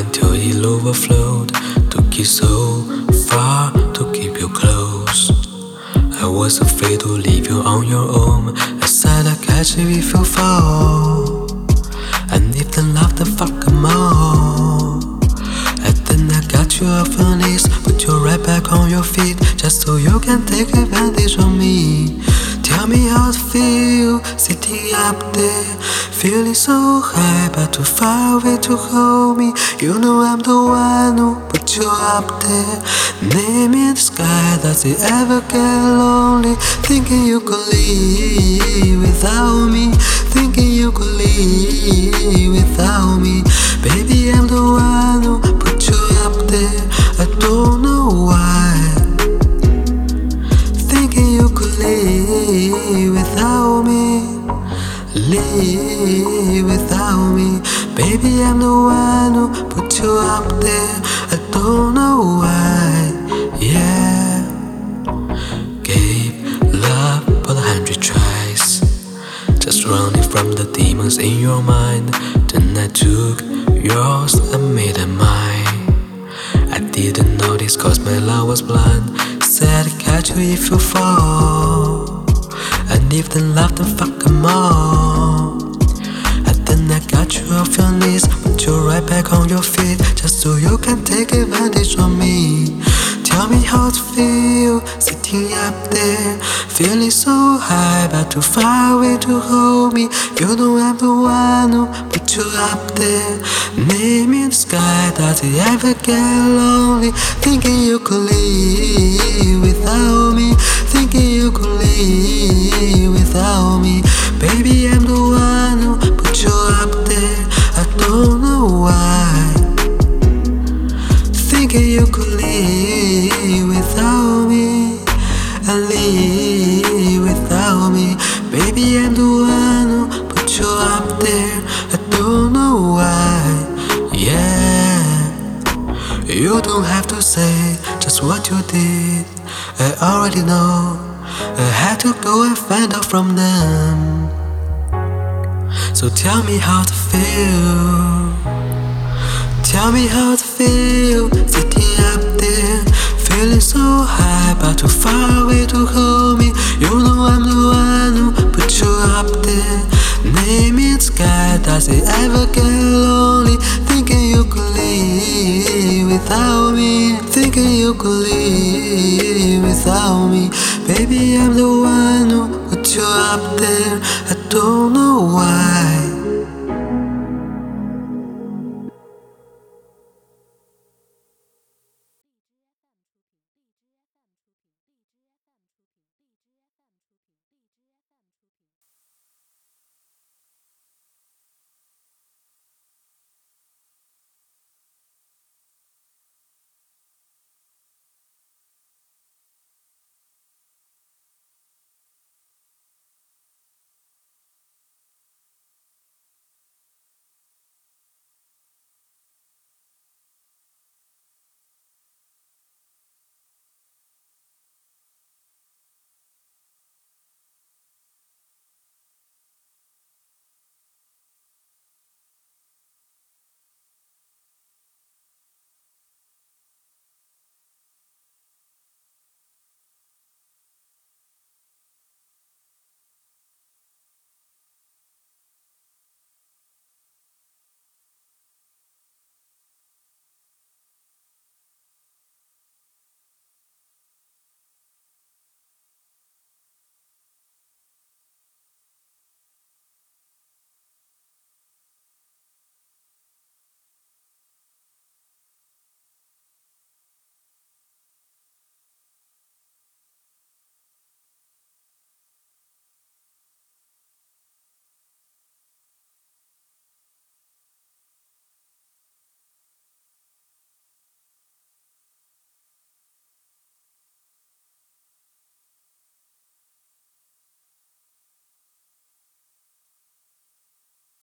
until it overflowed. Took you so far to keep you close. I was afraid to leave you on your own. You if you fall. And if the love, then fuck 'em all. And then I got you off your knees, put you right back on your feet, just so you can take advantage of me. Tell me how it feel sitting up there, feeling so high, but too far away to hold me. You know I'm the one who put you up there, name in the sky. Does it ever get lonely? Thinking you could leave without me, thinking you could leave without me. Baby, I'm the one who put you up there. Without me. Baby, I'm the one who put you up there. I don't know why, yeah. Gave love a hundred tries, just running from the demons in your mind. Then I took yours and made it mine. I didn't notice cause my love was blind. Said catch you if you fall. And if they laugh, then fuck 'em all. Feel sitting up there, feeling so high, but too far away to hold me. You know I'm the one who put you up there, name in the sky. Does it ever get lonely? Thinking you could leave without me, thinking you could leave without me. Baby, I'm the one who put you up there. I don't know why. You could leave without me and leave without me. Baby, I'm the one who put you up there. I don't know why. Yeah, you don't have to say just what you did. I already know. I had to go and find out from them. So tell me how to feel. Tell me how to feel feeling so high, but too far away to hold me. You know I'm the one who put you up there. Name it sky, does it ever get lonely? Thinking you could leave without me, thinking you could leave without me. Baby, I'm the one who put you up there. I don't know why.